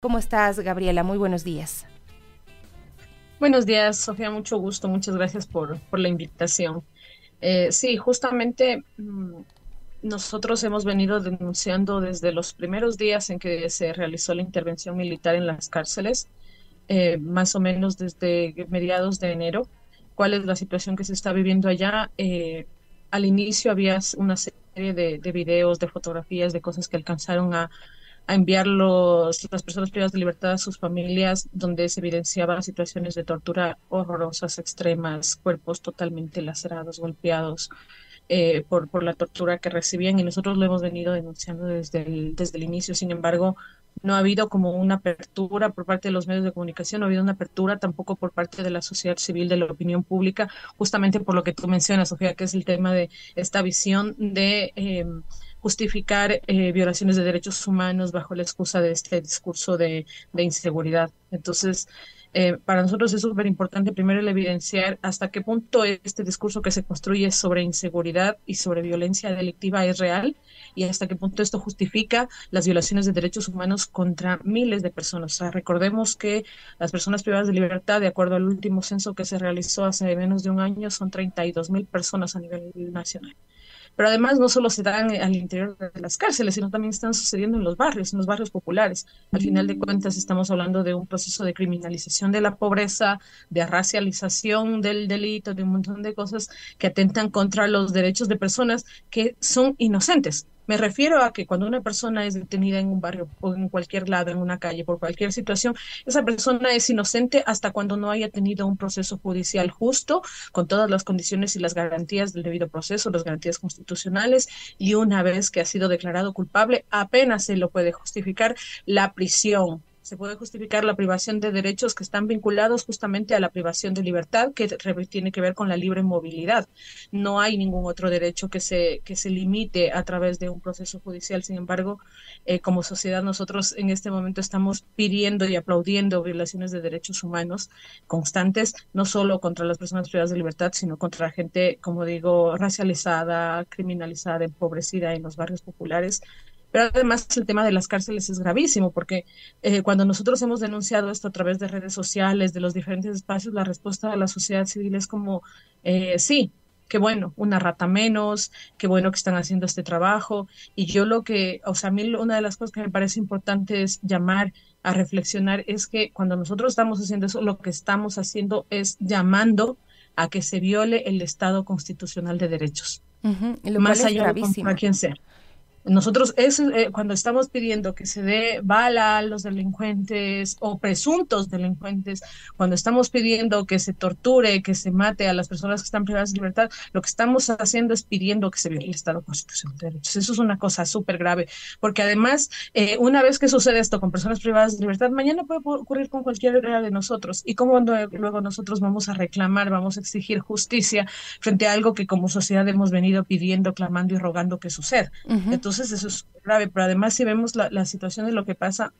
¿Cómo estás, Gabriela? Muy buenos días. Buenos días, Sofía. Mucho gusto. Muchas gracias por, por la invitación. Eh, sí, justamente mm, nosotros hemos venido denunciando desde los primeros días en que se realizó la intervención militar en las cárceles, eh, más o menos desde mediados de enero, cuál es la situación que se está viviendo allá. Eh, al inicio había una serie de, de videos, de fotografías, de cosas que alcanzaron a a enviar los, las personas privadas de libertad a sus familias, donde se evidenciaban situaciones de tortura horrorosas, extremas, cuerpos totalmente lacerados, golpeados eh, por, por la tortura que recibían y nosotros lo hemos venido denunciando desde el, desde el inicio. Sin embargo, no ha habido como una apertura por parte de los medios de comunicación, no ha habido una apertura tampoco por parte de la sociedad civil, de la opinión pública, justamente por lo que tú mencionas, Sofía, que es el tema de esta visión de... Eh, justificar eh, violaciones de derechos humanos bajo la excusa de este discurso de, inseguridad. Entonces, eh, para nosotros es súper importante primero el evidenciar hasta qué punto este discurso que se construye sobre inseguridad y sobre violencia delictiva es real y hasta qué punto esto justifica las violaciones de derechos humanos contra miles de personas. O sea, recordemos que las personas privadas de libertad, de acuerdo al último censo que se realizó hace menos de un año, son 32 mil personas a nivel nacional. Pero además no solo se dan al interior de las cárceles, sino también están sucediendo en los barrios, en los barrios populares. Al final de cuentas estamos hablando de un proceso de criminalización de la pobreza, de racialización del delito, de un montón de cosas que atentan contra los derechos de personas que son inocentes. Me refiero a que cuando una persona es detenida en un barrio o en cualquier lado, en una calle, por cualquier situación, esa persona es inocente hasta cuando no haya tenido un proceso judicial justo, con todas las condiciones y las garantías del debido proceso, las garantías constitucionales, y una vez que ha sido declarado culpable, apenas se lo puede justificar la prisión se puede justificar la privación de derechos que están vinculados justamente a la privación de libertad, que tiene que ver con la libre movilidad. No hay ningún otro derecho que se, que se limite a través de un proceso judicial. Sin embargo, eh, como sociedad nosotros en este momento estamos pidiendo y aplaudiendo violaciones de derechos humanos constantes, no solo contra las personas privadas de libertad, sino contra la gente, como digo, racializada, criminalizada, empobrecida en los barrios populares pero además el tema de las cárceles es gravísimo porque eh, cuando nosotros hemos denunciado esto a través de redes sociales, de los diferentes espacios, la respuesta de la sociedad civil es como, eh, sí, qué bueno, una rata menos, qué bueno que están haciendo este trabajo. Y yo lo que, o sea, a mí una de las cosas que me parece importante es llamar a reflexionar es que cuando nosotros estamos haciendo eso, lo que estamos haciendo es llamando a que se viole el Estado constitucional de derechos. más allá de a quien sea. Nosotros es eh, cuando estamos pidiendo que se dé bala a los delincuentes o presuntos delincuentes, cuando estamos pidiendo que se torture, que se mate a las personas que están privadas de libertad, lo que estamos haciendo es pidiendo que se viole el Estado constitucional de derechos. Eso es una cosa súper grave, porque además, eh, una vez que sucede esto con personas privadas de libertad, mañana puede ocurrir con cualquiera de nosotros. Y cómo luego nosotros vamos a reclamar, vamos a exigir justicia frente a algo que como sociedad hemos venido pidiendo, clamando y rogando que suceda. Entonces, eso es grave, pero además si vemos la, la situación de lo que pasa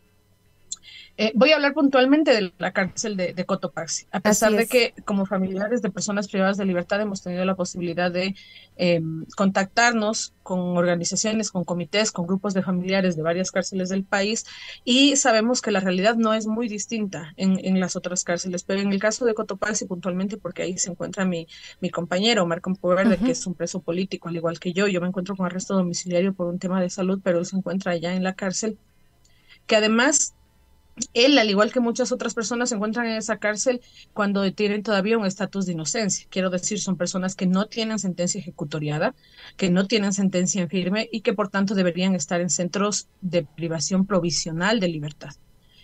eh, voy a hablar puntualmente de la cárcel de, Cotopaxi, a pesar de que como familiares de personas privadas de libertad hemos tenido la posibilidad de em, contactarnos con organizaciones, con comités, con grupos de familiares de varias cárceles del país y sabemos que la realidad no es muy distinta en, las otras cárceles, pero en el caso de Cotopaxi puntualmente, porque ahí se encuentra mi, mi compañero Marco Poverde, que es un preso político al igual que yo, yo me encuentro con arresto domiciliario por un tema de salud, pero él se encuentra allá en la cárcel que además él, al igual que muchas otras personas, se encuentran en esa cárcel cuando tienen todavía un estatus de inocencia. Quiero decir, son personas que no tienen sentencia ejecutoriada, que no tienen sentencia en firme y que por tanto deberían estar en centros de privación provisional de libertad.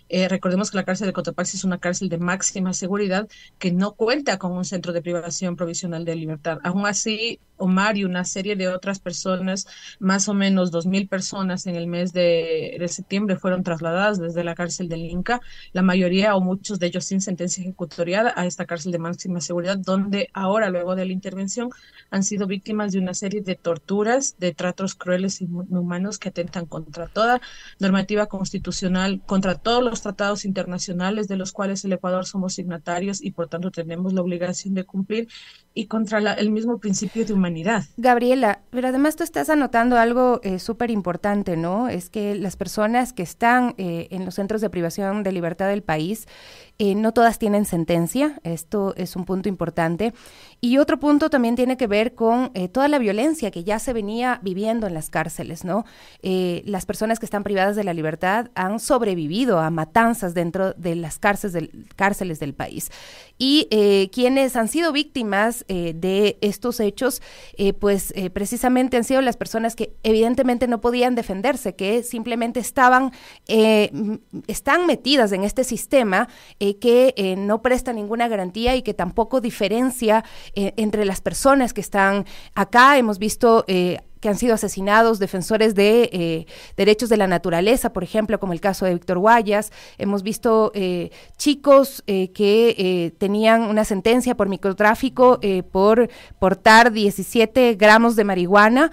Eh, recordemos que la cárcel de Cotopaxi es una cárcel de máxima seguridad que no cuenta con un centro de privación provisional de libertad. Aún así, Omar y una serie de otras personas, más o menos dos mil personas en el mes de, septiembre fueron trasladadas desde la cárcel del Inca, la mayoría o muchos de ellos sin sentencia ejecutoriada a esta cárcel de máxima seguridad, donde ahora, luego de la intervención, han sido víctimas de una serie de torturas, de tratos crueles y inhumanos que atentan contra toda normativa constitucional, contra todos los tratados internacionales de los cuales el Ecuador somos signatarios y por tanto tenemos la obligación de cumplir y contra el mismo principio de humanidad. Gabriela, pero además tú estás anotando algo eh, súper importante, ¿no? Es que las personas que están eh, en los centros de privación de libertad del país, eh, no todas tienen sentencia, esto es un punto importante. Y otro punto también tiene que ver con toda la violencia que ya se venía viviendo en las cárceles, ¿no? las personas que están privadas de la libertad han sobrevivido a matanzas dentro de las cárceles del, cárceles del país. Y quienes han sido víctimas eh, de estos hechos, eh, pues eh, precisamente han sido las personas que evidentemente no podían defenderse, que simplemente estaban, están metidas en este sistema que no presta ninguna garantía y que tampoco diferencia entre las personas que están acá. Hemos visto que han sido asesinados, defensores de eh, derechos de la naturaleza, por ejemplo, como el caso de Víctor Guayas. Hemos visto eh, chicos eh, que tenían una sentencia por microtráfico por portar 17 gramos de marihuana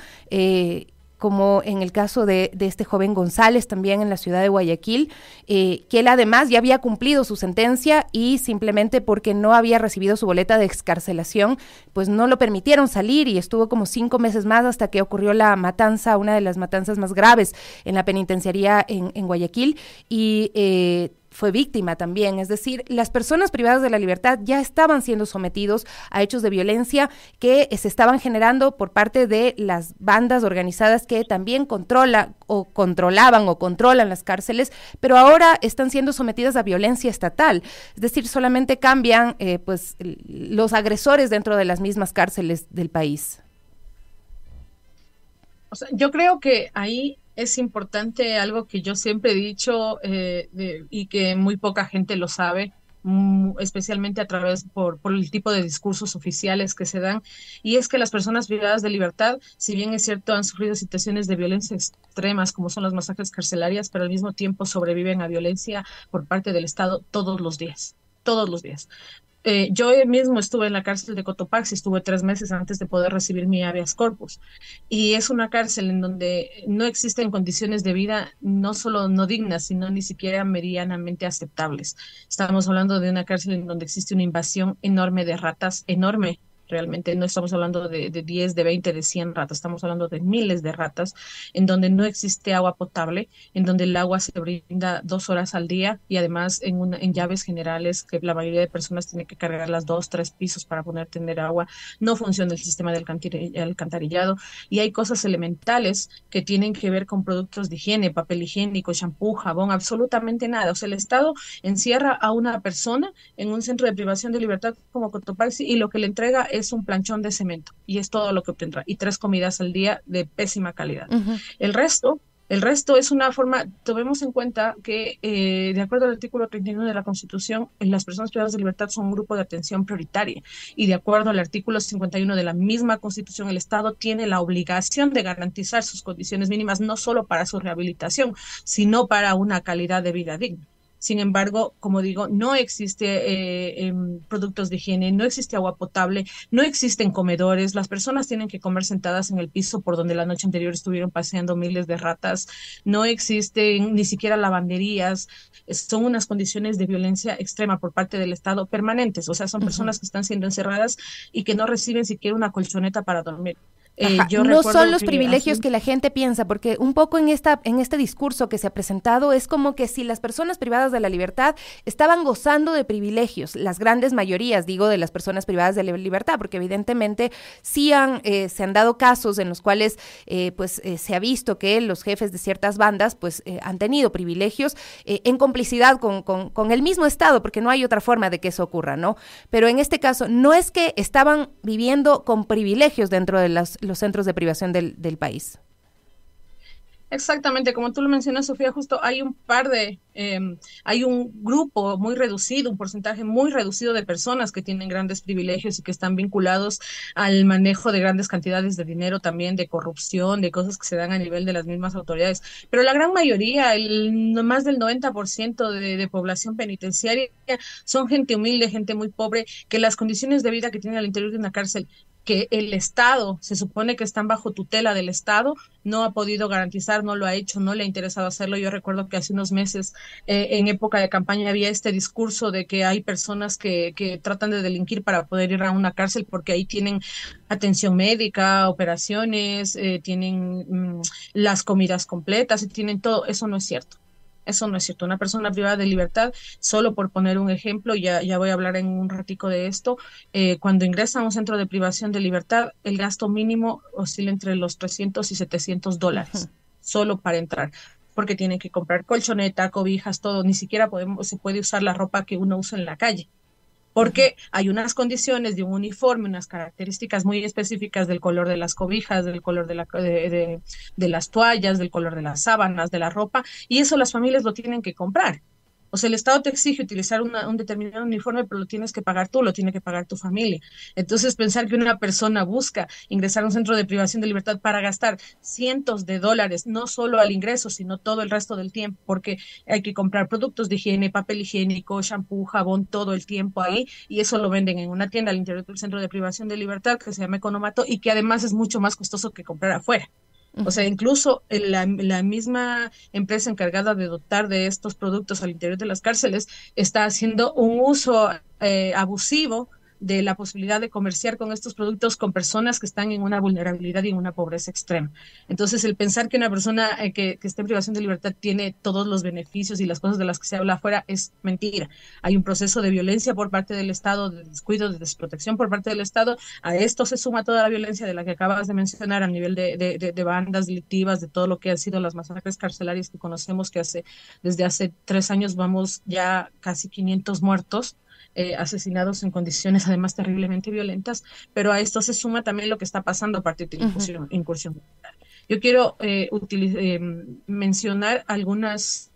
como en el caso de, este joven González también en la ciudad de Guayaquil, eh, que él además ya había cumplido su sentencia y simplemente porque no había recibido su boleta de excarcelación, pues no lo permitieron salir y estuvo como cinco meses más hasta que ocurrió la matanza, una de las matanzas más graves en la penitenciaría en, en Guayaquil. Y eh, fue víctima también, es decir, las personas privadas de la libertad ya estaban siendo sometidos a hechos de violencia que se estaban generando por parte de las bandas organizadas que también controla o controlaban o controlan las cárceles, pero ahora están siendo sometidas a violencia estatal, es decir, solamente cambian eh, pues los agresores dentro de las mismas cárceles del país. Yo creo que ahí es importante algo que yo siempre he dicho eh, y que muy poca gente lo sabe, especialmente a través por, por, el tipo de discursos oficiales que se dan, y es que las personas privadas de libertad, si bien es cierto, han sufrido situaciones de violencia extremas, como son las masacres carcelarias, pero al mismo tiempo sobreviven a violencia por parte del Estado todos los días todos los días. Eh, yo mismo estuve en la cárcel de Cotopaxi, estuve tres meses antes de poder recibir mi habeas corpus. Y es una cárcel en donde no existen condiciones de vida no solo no dignas, sino ni siquiera medianamente aceptables. Estamos hablando de una cárcel en donde existe una invasión enorme de ratas, enorme, realmente no estamos hablando de, de 10, de 20, de 100 ratas, estamos hablando de miles de ratas, en donde no existe agua potable, en donde el agua se brinda dos horas al día y además en, una, en llaves generales que la mayoría de personas tiene que cargar las dos, tres pisos para poder tener agua, no funciona el sistema del alcantarillado y hay cosas elementales que tienen que ver con productos de higiene, papel higiénico, champú, jabón, absolutamente nada. O sea, el Estado encierra a una persona en un centro de privación de libertad como Cotopaxi y lo que le entrega es es un planchón de cemento y es todo lo que obtendrá. Y tres comidas al día de pésima calidad. El resto el resto es una forma, tomemos en cuenta que, eh, de acuerdo al artículo 31 de la Constitución, las personas privadas de libertad son un grupo de atención prioritaria. Y de acuerdo al artículo 51 de la misma Constitución, el Estado tiene la obligación de garantizar sus condiciones mínimas, no solo para su rehabilitación, sino para una calidad de vida digna. Sin embargo, como digo, no existe eh, em, productos de higiene, no existe agua potable, no existen comedores. Las personas tienen que comer sentadas en el piso por donde la noche anterior estuvieron paseando miles de ratas. No existen ni siquiera lavanderías. Son unas condiciones de violencia extrema por parte del Estado permanentes. O sea, son personas que están siendo encerradas y que no reciben siquiera una colchoneta para dormir. Eh, no son los privilegios que la gente piensa, porque un poco en esta en este discurso que se ha presentado es como que si las personas privadas de la libertad estaban gozando de privilegios, las grandes mayorías, digo, de las personas privadas de la libertad, porque evidentemente sí han, eh, se han dado casos en los cuales eh, pues se ha visto que los jefes de ciertas bandas pues han tenido privilegios en complicidad con, con, con el mismo Estado, porque no hay otra forma de que eso ocurra, ¿no? Pero en este caso no es que estaban viviendo con privilegios dentro de las los centros de privación del, del país. Exactamente, como tú lo mencionas, Sofía, justo hay un par de, em, hay un grupo muy reducido, un porcentaje muy reducido de personas que tienen grandes privilegios y que están vinculados al manejo de grandes cantidades de dinero, también de corrupción, de cosas que se dan a nivel de las mismas autoridades. Pero la gran mayoría, el, más del 90% de, de población penitenciaria, son gente humilde, gente muy pobre, que las condiciones de vida que tienen al interior de una cárcel que el Estado, se supone que están bajo tutela del Estado, no ha podido garantizar, no lo ha hecho, no le ha interesado hacerlo. Yo recuerdo que hace unos meses, eh, en época de campaña, había este discurso de que hay personas que, que tratan de delinquir para poder ir a una cárcel porque ahí tienen atención médica, operaciones, eh, tienen mm, las comidas completas y tienen todo. Eso no es cierto. Eso no es cierto. Una persona privada de libertad, solo por poner un ejemplo, ya, ya voy a hablar en un ratico de esto, eh, cuando ingresa a un centro de privación de libertad, el gasto mínimo oscila entre los 300 y 700 dólares, solo para entrar porque tiene que comprar colchoneta, cobijas, todo, ni siquiera podemos, se puede usar la ropa que uno usa en la calle porque hay unas condiciones de un uniforme, unas características muy específicas del color de las cobijas, del color de, la, de, de, las toallas, del color de las sábanas, de la ropa, y eso las familias lo tienen que comprar. O sea, el Estado te exige utilizar un determinado uniforme, pero lo tienes que pagar tú, lo tiene que pagar tu familia. Entonces, pensar que una persona busca ingresar a un centro de privación de libertad para gastar cientos de dólares, no solo al ingreso, sino todo el resto del tiempo, porque hay que comprar productos de higiene, papel higiénico, shampoo, jabón, todo el tiempo ahí, y eso lo venden en una tienda al interior del centro de privación de libertad que se llama Economato y que además es mucho más costoso que comprar afuera. O sea, incluso la, la, misma empresa encargada de dotar de estos productos al interior de las cárceles está haciendo un uso eh, abusivo de la posibilidad de comerciar con estos productos con personas que están en una vulnerabilidad y en una pobreza extrema. Entonces, el pensar que una persona eh, que, que, esté en privación de libertad tiene todos los beneficios y las cosas de las que se habla afuera es mentira. Hay un proceso de violencia por parte del Estado, de descuido, de desprotección por parte del Estado. A esto se suma toda la violencia de la que acabas de mencionar a nivel de, de, de bandas delictivas, de todo lo que han sido las masacres carcelarias que conocemos que hace desde hace tres años vamos ya casi 500 muertos eh, asesinados en condiciones además terriblemente violentas, pero a esto se suma también lo que está pasando a partir de la incursión, incursión militar. Yo quiero eh, eh, mencionar algunas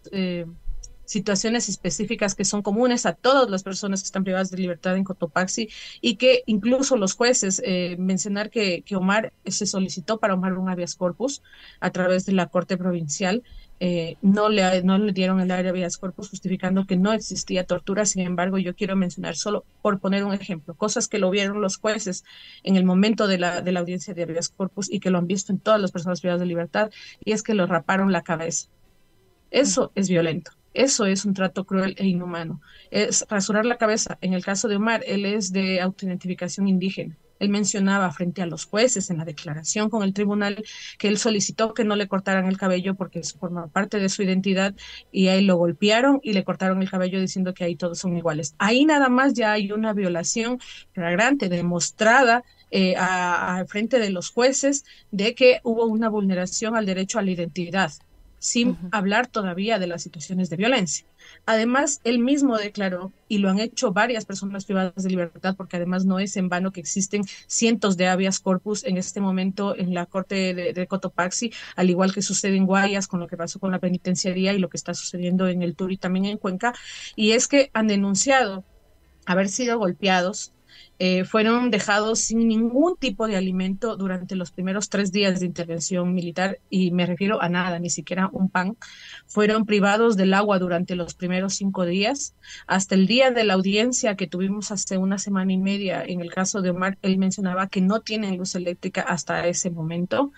situaciones específicas que son comunes a todas las personas que están privadas de libertad en Cotopaxi y que incluso los jueces, mencionar que, que Omar se solicitó para Omar un habeas corpus a través de la Corte Provincial eh, no, le, no le dieron el área habeas corpus justificando que no existía tortura. Sin embargo, yo quiero mencionar solo por poner un ejemplo, cosas que lo vieron los jueces en el momento de la, de la audiencia de habeas corpus y que lo han visto en todas las personas privadas de libertad, y es que lo raparon la cabeza. Eso es violento. Eso es un trato cruel e inhumano. Es rasurar la cabeza. En el caso de Omar, él es de autoidentificación indígena. Él mencionaba frente a los jueces en la declaración con el tribunal que él solicitó que no le cortaran el cabello porque forma parte de su identidad y a él lo golpearon y le cortaron el cabello diciendo que ahí todos son iguales. Ahí nada más ya hay una violación flagrante, demostrada eh, a, frente de los jueces de que hubo una vulneración al derecho a la identidad sin hablar todavía de las situaciones de violencia. Además, él mismo declaró, y lo han hecho varias personas privadas de libertad, porque además no es en vano que existen cientos de habeas corpus en este momento en la corte de, Cotopaxi, al igual que sucede en Guayas con lo que pasó con la penitenciaría y lo que está sucediendo en el Tur y también en Cuenca, y es que han denunciado haber sido golpeados eh, fueron dejados sin ningún tipo de alimento durante los primeros tres días de intervención militar, y me refiero a nada, ni siquiera un pan. Fueron privados del agua durante los primeros cinco días. Hasta el día de la audiencia que tuvimos hace una semana y media, en el caso de Omar, él mencionaba que no tienen luz eléctrica hasta ese momento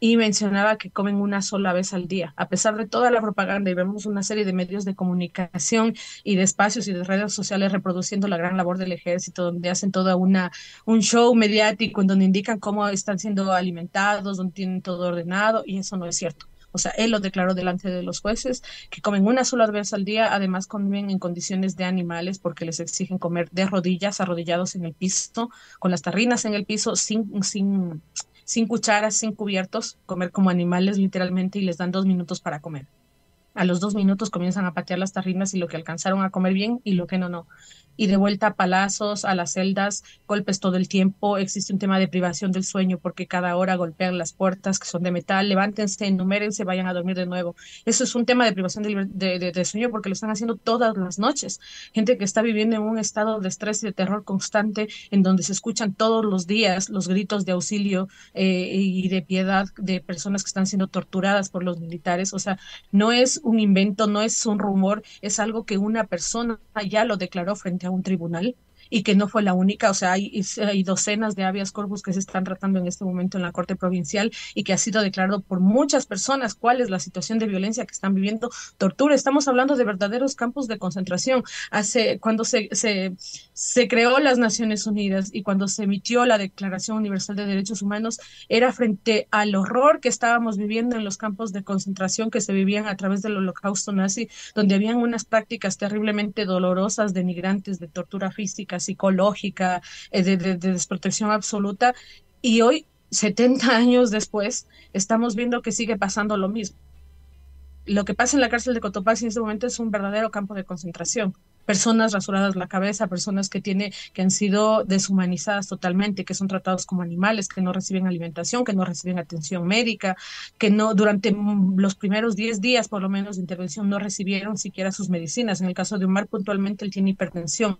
y mencionaba que comen una sola vez al día. A pesar de toda la propaganda vemos una serie de medios de comunicación y de espacios y de redes sociales reproduciendo la gran labor del ejército, donde hacen toda una un show mediático en donde indican cómo están siendo alimentados, donde tienen todo ordenado y eso no es cierto. O sea, él lo declaró delante de los jueces, que comen una sola vez al día, además comen en condiciones de animales porque les exigen comer de rodillas, arrodillados en el piso, con las tarrinas en el piso, sin, sin, sin cucharas, sin cubiertos, comer como animales literalmente y les dan dos minutos para comer. A los dos minutos comienzan a patear las tarrinas y lo que alcanzaron a comer bien y lo que no, no y de vuelta a palazos, a las celdas, golpes todo el tiempo. Existe un tema de privación del sueño porque cada hora golpean las puertas que son de metal. Levántense, enumérense, vayan a dormir de nuevo. Eso es un tema de privación de, sueño porque lo están haciendo todas las noches. Gente que está viviendo en un estado de estrés y de terror constante en donde se escuchan todos los días los gritos de auxilio eh, y de piedad de personas que están siendo torturadas por los militares. O sea, no es un invento, no es un rumor, es algo que una persona ya lo declaró frente a un tribunal y que no fue la única, o sea, hay, hay, docenas de habeas corpus que se están tratando en este momento en la Corte Provincial y que ha sido declarado por muchas personas cuál es la situación de violencia que están viviendo, tortura. Estamos hablando de verdaderos campos de concentración. Hace, cuando se, se, se creó las Naciones Unidas y cuando se emitió la Declaración Universal de Derechos Humanos, era frente al horror que estábamos viviendo en los campos de concentración que se vivían a través del holocausto nazi, donde habían unas prácticas terriblemente dolorosas, denigrantes, de tortura física, psicológica, eh, de, de, desprotección absoluta. Y hoy, 70 años después, estamos viendo que sigue pasando lo mismo. Lo que pasa en la cárcel de Cotopaxi en este momento es un verdadero campo de concentración personas rasuradas la cabeza, personas que tiene, que han sido deshumanizadas totalmente, que son tratados como animales, que no reciben alimentación, que no reciben atención médica, que no durante los primeros 10 días por lo menos de intervención no recibieron siquiera sus medicinas. En el caso de Omar puntualmente él tiene hipertensión,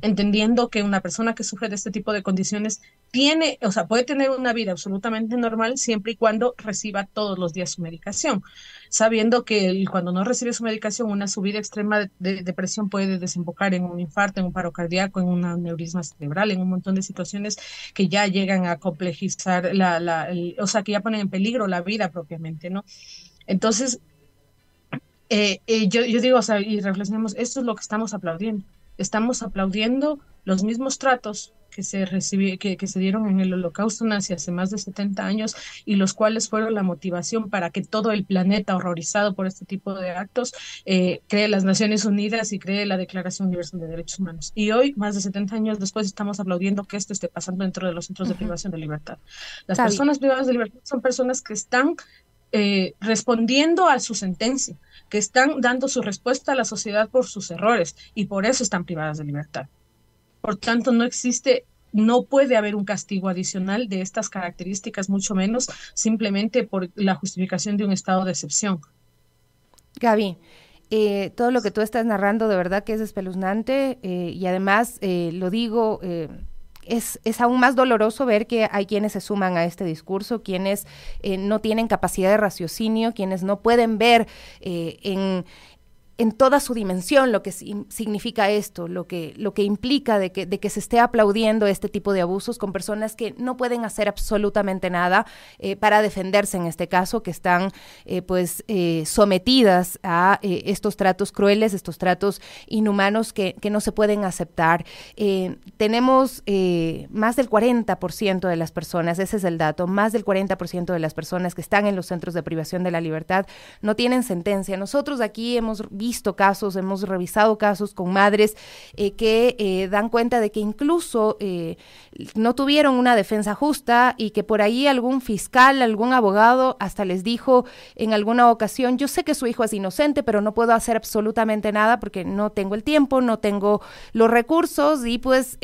entendiendo que una persona que sufre de este tipo de condiciones tiene, o sea, puede tener una vida absolutamente normal siempre y cuando reciba todos los días su medicación, sabiendo que cuando no recibe su medicación una subida extrema de, de depresión puede desembocar en un infarto, en un paro cardíaco, en un aneurisma cerebral, en un montón de situaciones que ya llegan a complejizar la, la o sea, que ya ponen en peligro la vida propiamente, ¿no? Entonces, eh, eh, yo, yo digo, o sea, y reflexionemos, esto es lo que estamos aplaudiendo. Estamos aplaudiendo los mismos tratos que se, recibió, que, que, se dieron en el holocausto nazi hace más de 70 años y los cuales fueron la motivación para que todo el planeta horrorizado por este tipo de actos eh, cree las Naciones Unidas y cree la Declaración Universal de Derechos Humanos. Y hoy, más de 70 años después, estamos aplaudiendo que esto esté pasando dentro de los centros de privación de libertad. Las personas privadas de libertad son personas que están eh, respondiendo a su sentencia, que están dando su respuesta a la sociedad por sus errores y por eso están privadas de libertad. Por tanto, no existe no puede haber un castigo adicional de estas características, mucho menos simplemente por la justificación de un estado de excepción. Gaby, eh, todo lo que tú estás narrando de verdad que es espeluznante eh, y además eh, lo digo, es, es, aún más doloroso ver que hay quienes se suman a este discurso, quienes no tienen capacidad de raciocinio, quienes no pueden ver en, en toda su dimensión lo que significa esto, lo que, lo que implica de que, de que se esté aplaudiendo este tipo de abusos con personas que no pueden hacer absolutamente nada eh, para defenderse en este caso, que están eh, pues eh, sometidas a estos tratos crueles, estos tratos inhumanos que, que no se pueden aceptar. tenemos más del 40% de las personas, ese es el dato, más del 40% de las personas que están en los centros de privación de la libertad no tienen sentencia. Nosotros aquí hemos visto casos, hemos revisado casos con madres eh, que eh, dan cuenta de que incluso eh, no tuvieron una defensa justa y que por ahí algún fiscal, algún abogado hasta les dijo en alguna ocasión, yo sé que su hijo es inocente, pero no puedo hacer absolutamente nada porque no tengo el tiempo, no tengo los recursos y pues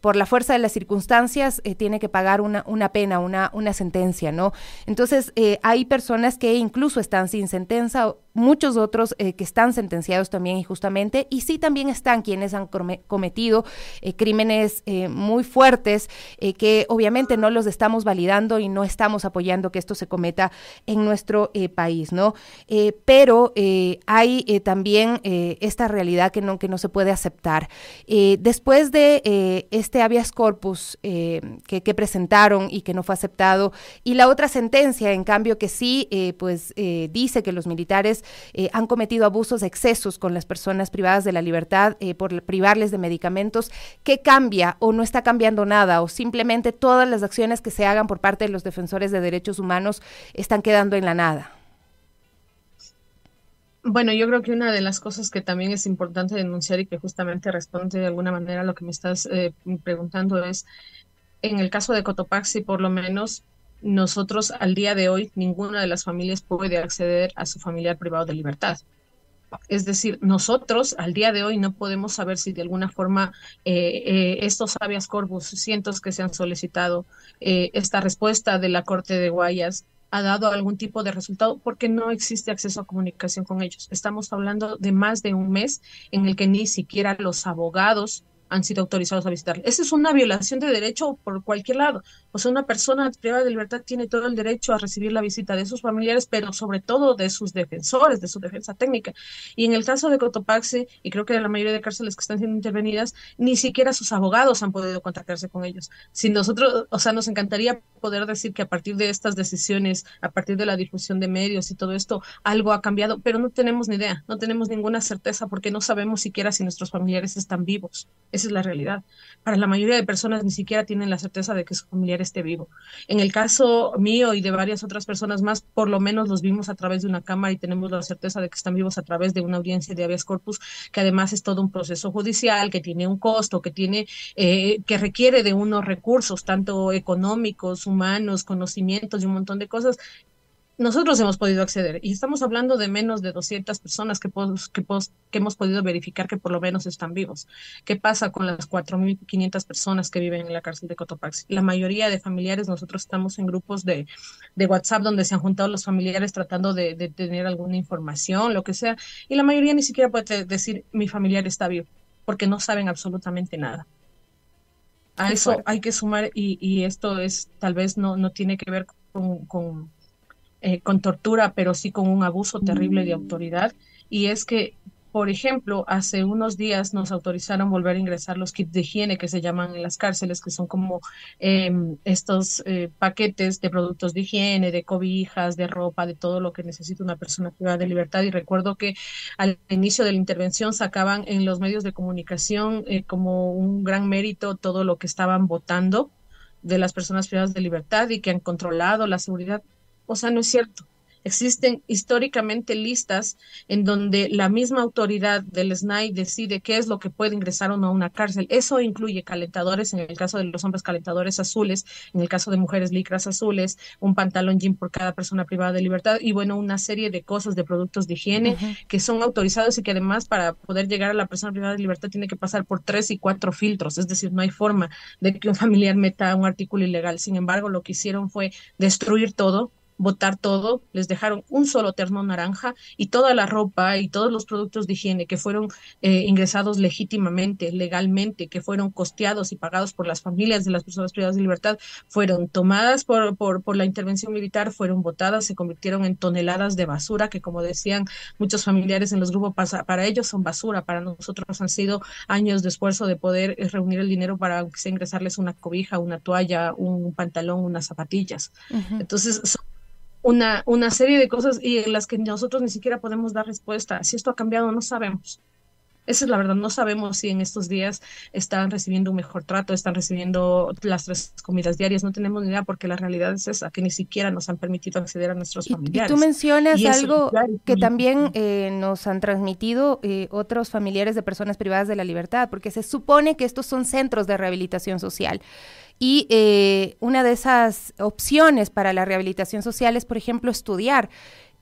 por la fuerza de las circunstancias tiene que pagar una, una pena, una, una sentencia, ¿no? Entonces hay personas que incluso están sin sentencia, muchos otros que están sentenciados también injustamente y sí también están quienes han cometido eh, crímenes eh, muy fuertes eh, que obviamente no los estamos validando y no estamos apoyando que esto se cometa en nuestro país, ¿no? pero hay también esta realidad que no, que no se puede aceptar. después de este habeas corpus que, que, presentaron y que no fue aceptado y la otra sentencia, en cambio, que sí, pues dice que los militares han cometido abusos excesos con las personas privadas de la libertad eh, por privarles de medicamentos, ¿qué cambia o no está cambiando nada o simplemente todas las acciones que se hagan por parte de los defensores de derechos humanos están quedando en la nada? Bueno, yo creo que una de las cosas que también es importante denunciar y que justamente responde de alguna manera a lo que me estás eh, preguntando es, en el caso de Cotopaxi, por lo menos, nosotros al día de hoy, ninguna de las familias puede acceder a su familiar privado de libertad. Es decir, nosotros al día de hoy no podemos saber si de alguna forma eh, eh, estos habeas corpus, cientos que se han solicitado, eh, esta respuesta de la Corte de Guayas ha dado algún tipo de resultado porque no existe acceso a comunicación con ellos. Estamos hablando de más de un mes en el que ni siquiera los abogados han sido autorizados a visitar. Esa es una violación de derecho por cualquier lado. O sea, una persona privada de libertad tiene todo el derecho a recibir la visita de sus familiares, pero sobre todo de sus defensores, de su defensa técnica. Y en el caso de Cotopaxi, y creo que de la mayoría de cárceles que están siendo intervenidas, ni siquiera sus abogados han podido contactarse con ellos. Si nosotros, o sea, nos encantaría poder decir que a partir de estas decisiones, a partir de la difusión de medios y todo esto, algo ha cambiado, pero no tenemos ni idea, no tenemos ninguna certeza porque no sabemos siquiera si nuestros familiares están vivos. Esa es la realidad. Para la mayoría de personas ni siquiera tienen la certeza de que su familiar esté vivo. En el caso mío y de varias otras personas más, por lo menos los vimos a través de una cámara y tenemos la certeza de que están vivos a través de una audiencia de habeas corpus, que además es todo un proceso judicial, que tiene un costo, que tiene, eh, que requiere de unos recursos, tanto económicos, humanos, conocimientos y un montón de cosas nosotros hemos podido acceder y estamos hablando de menos de 200 personas que, que, que, hemos podido verificar que por lo menos están vivos. ¿Qué pasa con las 4.500 personas que viven en la cárcel de Cotopaxi? La mayoría de familiares, nosotros estamos en grupos de, de WhatsApp donde se han juntado los familiares tratando de, de, tener alguna información, lo que sea, y la mayoría ni siquiera puede decir mi familiar está vivo, porque no saben absolutamente nada. A eso hay que sumar, y, y, esto es tal vez no, no tiene que ver con, con eh, con tortura, pero sí con un abuso terrible de mm. autoridad. Y es que, por ejemplo, hace unos días nos autorizaron volver a ingresar los kits de higiene que se llaman en las cárceles, que son como em, estos eh, paquetes de productos de higiene, de cobijas, de ropa, de todo lo que necesita una persona privada de libertad. Y recuerdo que al inicio de la intervención sacaban en los medios de comunicación eh, como un gran mérito todo lo que estaban votando de las personas privadas de libertad y que han controlado la seguridad. O sea, no es cierto. Existen históricamente listas en donde la misma autoridad del SNAI decide qué es lo que puede ingresar o no a una cárcel. Eso incluye calentadores, en el caso de los hombres calentadores azules, en el caso de mujeres licras azules, un pantalón jean por cada persona privada de libertad y bueno, una serie de cosas, de productos de higiene que son autorizados y que además para poder llegar a la persona privada de libertad tiene que pasar por tres y cuatro filtros, es decir, no hay forma de que un familiar meta un artículo ilegal. Sin embargo, lo que hicieron fue destruir todo, botar todo, les dejaron un solo terno naranja y toda la ropa y todos los productos de higiene que fueron eh, ingresados legítimamente, legalmente, que fueron costeados y pagados por las familias de las personas privadas de libertad, fueron tomadas por, por, por la intervención militar, fueron botadas, se convirtieron en toneladas de basura que, como decían muchos familiares en los grupos, para, para ellos son basura, para nosotros han sido años de esfuerzo de poder eh, reunir el dinero para ingresarles una cobija, una toalla, un pantalón, unas zapatillas. Entonces, son una, una serie de cosas y en las que nosotros ni siquiera podemos dar respuesta. Si esto ha cambiado, no sabemos. Esa es la verdad, no sabemos si en estos días están recibiendo un mejor trato, están recibiendo las tres comidas diarias, no tenemos ni idea porque la realidad es esa, que ni siquiera nos han permitido acceder a nuestros familiares. Y, tú mencionas algo que también eh, nos han transmitido eh, otros familiares de personas privadas de la libertad, porque se supone que estos son centros de rehabilitación social. Y eh, una de esas opciones para la rehabilitación social es, por ejemplo, estudiar.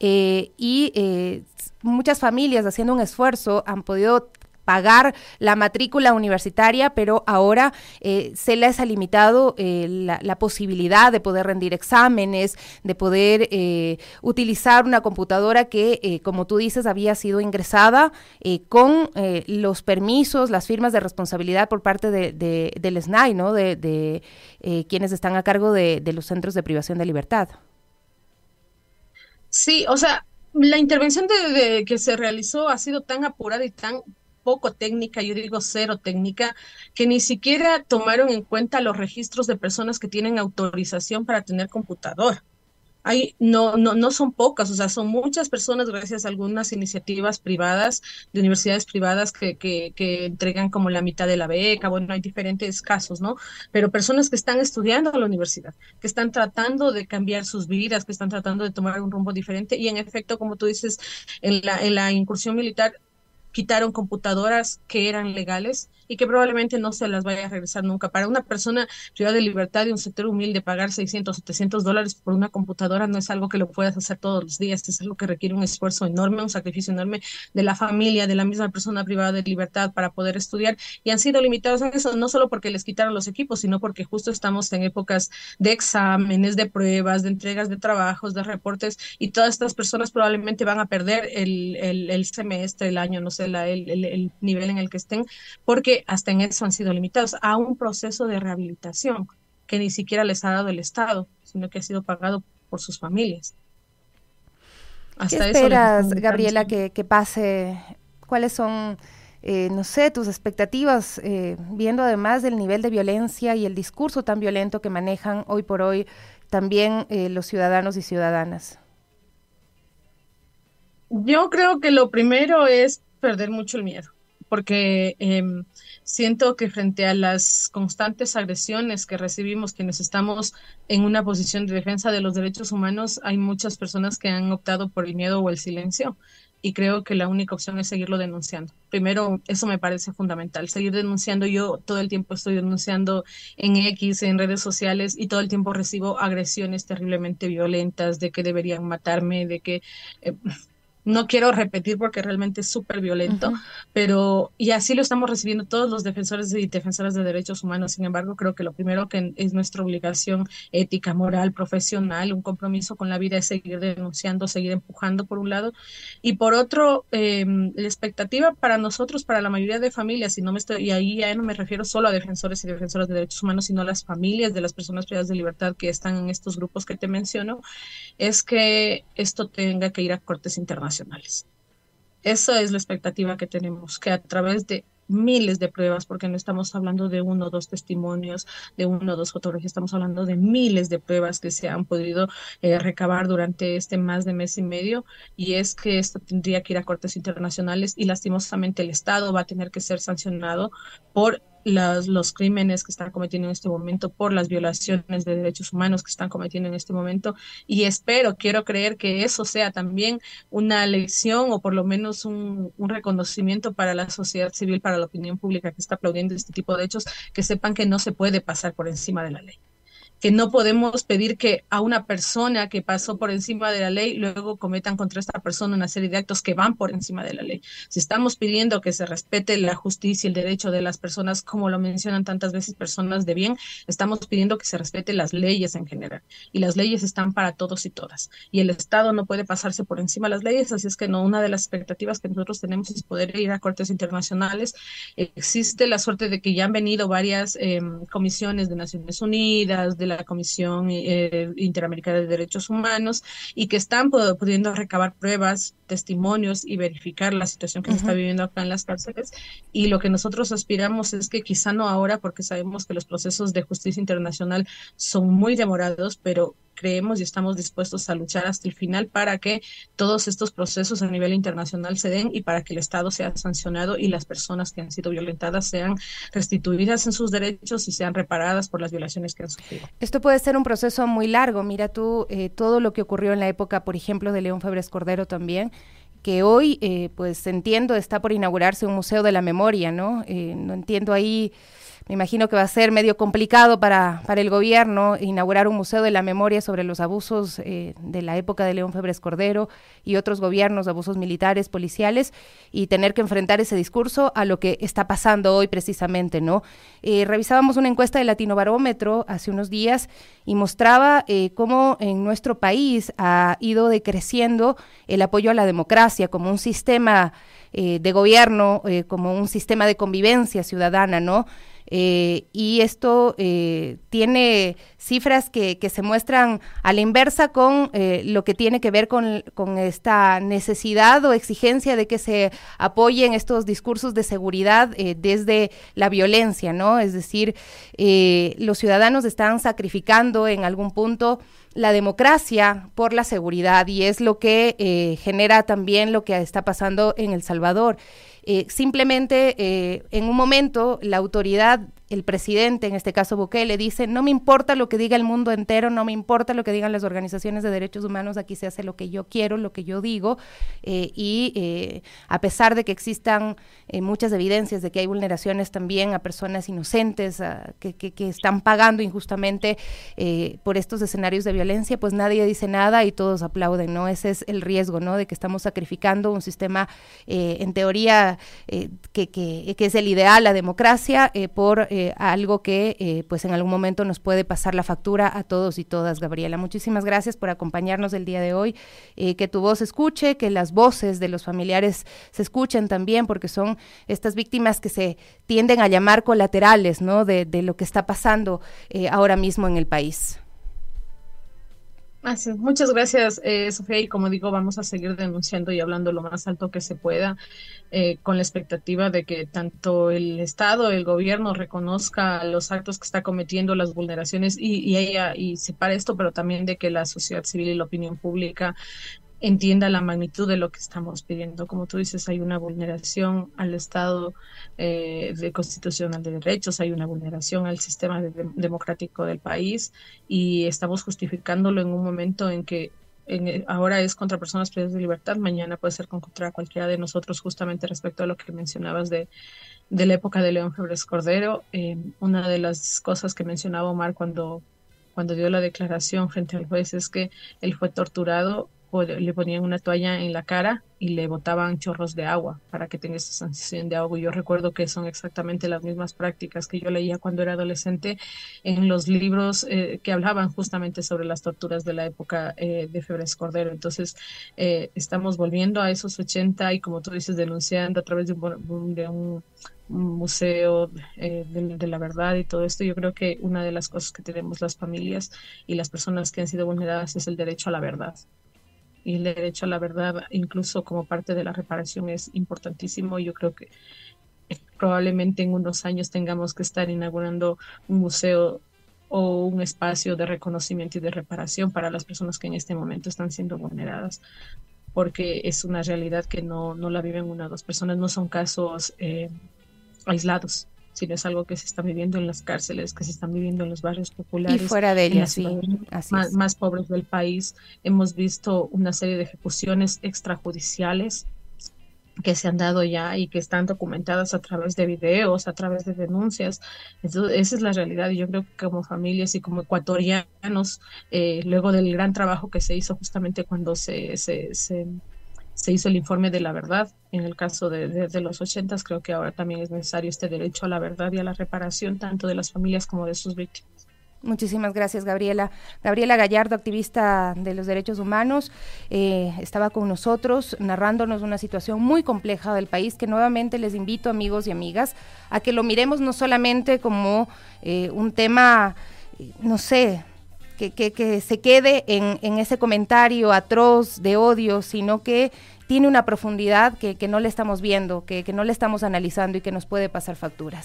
Eh, y eh, muchas familias haciendo un esfuerzo han podido pagar la matrícula universitaria, pero ahora eh, se les ha limitado eh, la, posibilidad de poder rendir exámenes, de poder eh, utilizar una computadora que, como tú dices, había sido ingresada con los permisos, las firmas de responsabilidad por parte de, del SNAI, ¿no? De, quienes están a cargo de los centros de privación de libertad. Sí, o sea, la intervención de, que se realizó ha sido tan apurada y tan poco técnica, yo digo cero técnica, que ni siquiera tomaron en cuenta los registros de personas que tienen autorización para tener computador. Hay, no, no, no son pocas, o sea, son muchas personas gracias a algunas iniciativas privadas, de universidades privadas que, que, entregan como la mitad de la beca, bueno, hay diferentes casos, ¿no? Pero personas que están estudiando a la universidad, que están tratando de cambiar sus vidas, que están tratando de tomar un rumbo diferente y en efecto, como tú dices, en la, en la incursión militar quitaron computadoras que eran legales y que probablemente no se las vaya a regresar nunca. Para una persona privada de libertad y un sector humilde, pagar 600, 700 dólares por una computadora no es algo que lo puedas hacer todos los días, es algo que requiere un esfuerzo enorme, un sacrificio enorme de la familia, de la misma persona privada de libertad para poder estudiar y han sido limitados en eso, no solo porque les quitaron los equipos, sino porque justo estamos en épocas de exámenes, de pruebas, de entregas de trabajos, de reportes y todas estas personas probablemente van a perder el, el, el semestre, el año, no sé el, el, nivel en el que estén, porque hasta en eso han sido limitados a un proceso de rehabilitación que ni siquiera les ha dado el Estado, sino que ha sido pagado por sus familias. ¿Qué esperas, Gabriela, que, pase? ¿Cuáles son, eh, no sé, tus expectativas, eh, viendo además del nivel de violencia y el discurso tan violento que manejan hoy por hoy también eh, los ciudadanos y ciudadanas? Yo creo que lo primero es perder mucho el miedo, porque em, siento que frente a las constantes agresiones que recibimos quienes estamos en una posición de defensa de los derechos humanos, hay muchas personas que han optado por el miedo o el silencio. Y creo que la única opción es seguirlo denunciando. Primero, eso me parece fundamental, seguir denunciando. Yo todo el tiempo estoy denunciando en X, en redes sociales, y todo el tiempo recibo agresiones terriblemente violentas de que deberían matarme, de que eh, no quiero repetir porque realmente es súper violento, pero y así lo estamos recibiendo todos los defensores y defensoras de derechos humanos. Sin embargo, creo que lo primero que es nuestra obligación ética, moral, profesional, un compromiso con la vida es seguir denunciando, seguir empujando por un lado y por otro, em, la expectativa para nosotros, para la mayoría de familias, y no me estoy y ahí ya no me refiero solo a defensores y defensoras de derechos humanos, sino a las familias de las personas privadas de libertad que están en estos grupos que te menciono, es que esto tenga que ir a cortes internacionales nacionales. Esa es la expectativa que tenemos, que a través de miles de pruebas, porque no estamos hablando de uno o dos testimonios, de uno o dos fotografías, estamos hablando de miles de pruebas que se han podido eh, recabar durante este más de mes y medio, y es que esto tendría que ir a cortes internacionales y lastimosamente el Estado va a tener que ser sancionado por los crímenes que están cometiendo en este momento, por las violaciones de derechos humanos que están cometiendo en este momento. Y espero, quiero creer que eso sea también una lección o por lo menos un, un reconocimiento para la sociedad civil, para la opinión pública que está aplaudiendo este tipo de hechos, que sepan que no se puede pasar por encima de la ley que no podemos pedir que a una persona que pasó por encima de la ley luego cometan contra esta persona una serie de actos que van por encima de la ley. Si estamos pidiendo que se respete la justicia y el derecho de las personas, como lo mencionan tantas veces personas de bien, estamos pidiendo que se respete las leyes en general. Y las leyes están para todos y todas. Y el Estado no puede pasarse por encima de las leyes, así es que no, una de las expectativas que nosotros tenemos es poder ir a cortes internacionales. Existe la suerte de que ya han venido varias em, comisiones de Naciones Unidas, de la Comisión eh, Interamericana de Derechos Humanos y que están pudiendo recabar pruebas, testimonios y verificar la situación que se está viviendo acá en las cárceles. Y lo que nosotros aspiramos es que quizá no ahora, porque sabemos que los procesos de justicia internacional son muy demorados, pero creemos y estamos dispuestos a luchar hasta el final para que todos estos procesos a nivel internacional se den y para que el Estado sea sancionado y las personas que han sido violentadas sean restituidas en sus derechos y sean reparadas por las violaciones que han sufrido. Esto puede ser un proceso muy largo. Mira tú eh, todo lo que ocurrió en la época, por ejemplo, de León Febres Cordero también que hoy, eh, pues entiendo, está por inaugurarse un museo de la memoria, ¿no? Eh, no entiendo ahí me imagino que va a ser medio complicado para, para el gobierno inaugurar un museo de la memoria sobre los abusos eh, de la época de León Febres Cordero y otros gobiernos, abusos militares, policiales, y tener que enfrentar ese discurso a lo que está pasando hoy precisamente, ¿no? Eh, revisábamos una encuesta de Latino Barómetro hace unos días y mostraba eh, cómo en nuestro país ha ido decreciendo el apoyo a la democracia como un sistema de gobierno, como un sistema de convivencia ciudadana, ¿no? Eh, y esto eh, tiene cifras que, que, se muestran a la inversa con eh, lo que tiene que ver con, con, esta necesidad o exigencia de que se apoyen estos discursos de seguridad desde la violencia, ¿no? Es decir, los ciudadanos están sacrificando en algún punto la democracia por la seguridad y es lo que genera también lo que está pasando en El Salvador. Eh, simplemente eh, en un momento la autoridad el presidente, en este caso Bukele, dice, no me importa lo que diga el mundo entero, no me importa lo que digan las organizaciones de derechos humanos, aquí se hace lo que yo quiero, lo que yo digo, eh, y eh, a pesar de que existan eh, muchas evidencias de que hay vulneraciones también a personas inocentes que, están pagando injustamente por estos escenarios de violencia, pues nadie dice nada y todos aplauden, ¿no? Ese es el riesgo, ¿no? De que estamos sacrificando un sistema, en teoría, que, que, es el ideal, la democracia, por eh, algo que eh, pues en algún momento nos puede pasar la factura a todos y todas, Gabriela. Muchísimas gracias por acompañarnos el día de hoy, que tu voz escuche, que las voces de los familiares se escuchen también, porque son estas víctimas que se tienden a llamar colaterales, ¿no? De, de lo que está pasando ahora mismo en el país. Así, muchas gracias, eh, Sofía. Y como digo, vamos a seguir denunciando y hablando lo más alto que se pueda, eh, con la expectativa de que tanto el Estado, el gobierno reconozca los actos que está cometiendo, las vulneraciones y, y ella y separe esto, pero también de que la sociedad civil y la opinión pública entienda la magnitud de lo que estamos pidiendo. Como tú dices, hay una vulneración al Estado eh, de constitucional de derechos, hay una vulneración al sistema democrático del país y estamos justificándolo en un momento en que ahora es contra personas privadas de libertad, mañana puede ser contra cualquiera de nosotros, justamente respecto a lo que mencionabas de, de la época de León Febres Cordero. Eh, una de las cosas que mencionaba Omar cuando, cuando dio la declaración frente al juez es que él fue torturado le ponían una toalla en la cara y le botaban chorros de agua para que tenga esa sensación de agua. Yo recuerdo que son exactamente las mismas prácticas que yo leía cuando era adolescente en los libros eh, que hablaban justamente sobre las torturas de la época eh, de Febres Cordero. Entonces, eh, estamos volviendo a esos 80 y como tú dices, denunciando a través de un, museo de, la verdad y todo esto, yo creo que una de las cosas que tenemos las familias y las personas que han sido vulneradas es el derecho a la verdad y el derecho a la verdad, incluso como parte de la reparación, es importantísimo. Yo creo que probablemente en unos años tengamos que estar inaugurando un museo o un espacio de reconocimiento y de reparación para las personas que en este momento están siendo vulneradas, porque es una realidad que no, no la viven una o dos personas, no son casos eh, aislados sino es algo que se está viviendo en las cárceles, que se están viviendo en los barrios populares. Y fuera de ellas, sí. Más, más, pobres del país. Hemos visto una serie de ejecuciones extrajudiciales que se han dado ya y que están documentadas a través de videos, a través de denuncias. Entonces, esa es la realidad. Y yo creo que como familias y como ecuatorianos, eh, luego del gran trabajo que se hizo justamente cuando se, se, se se hizo el informe de la verdad. En el caso de, los ochentas, creo que ahora también es necesario este derecho a la verdad y a la reparación, tanto de las familias como de sus víctimas. Muchísimas gracias, Gabriela. Gabriela Gallardo, activista de los derechos humanos, eh, estaba con nosotros narrándonos una situación muy compleja del país que nuevamente les invito, amigos y amigas, a que lo miremos no solamente como eh, un tema, no sé, que, se quede en, ese comentario atroz de odio, sino que tiene una profundidad que, no le estamos viendo, que, que no le estamos analizando y que nos puede pasar facturas.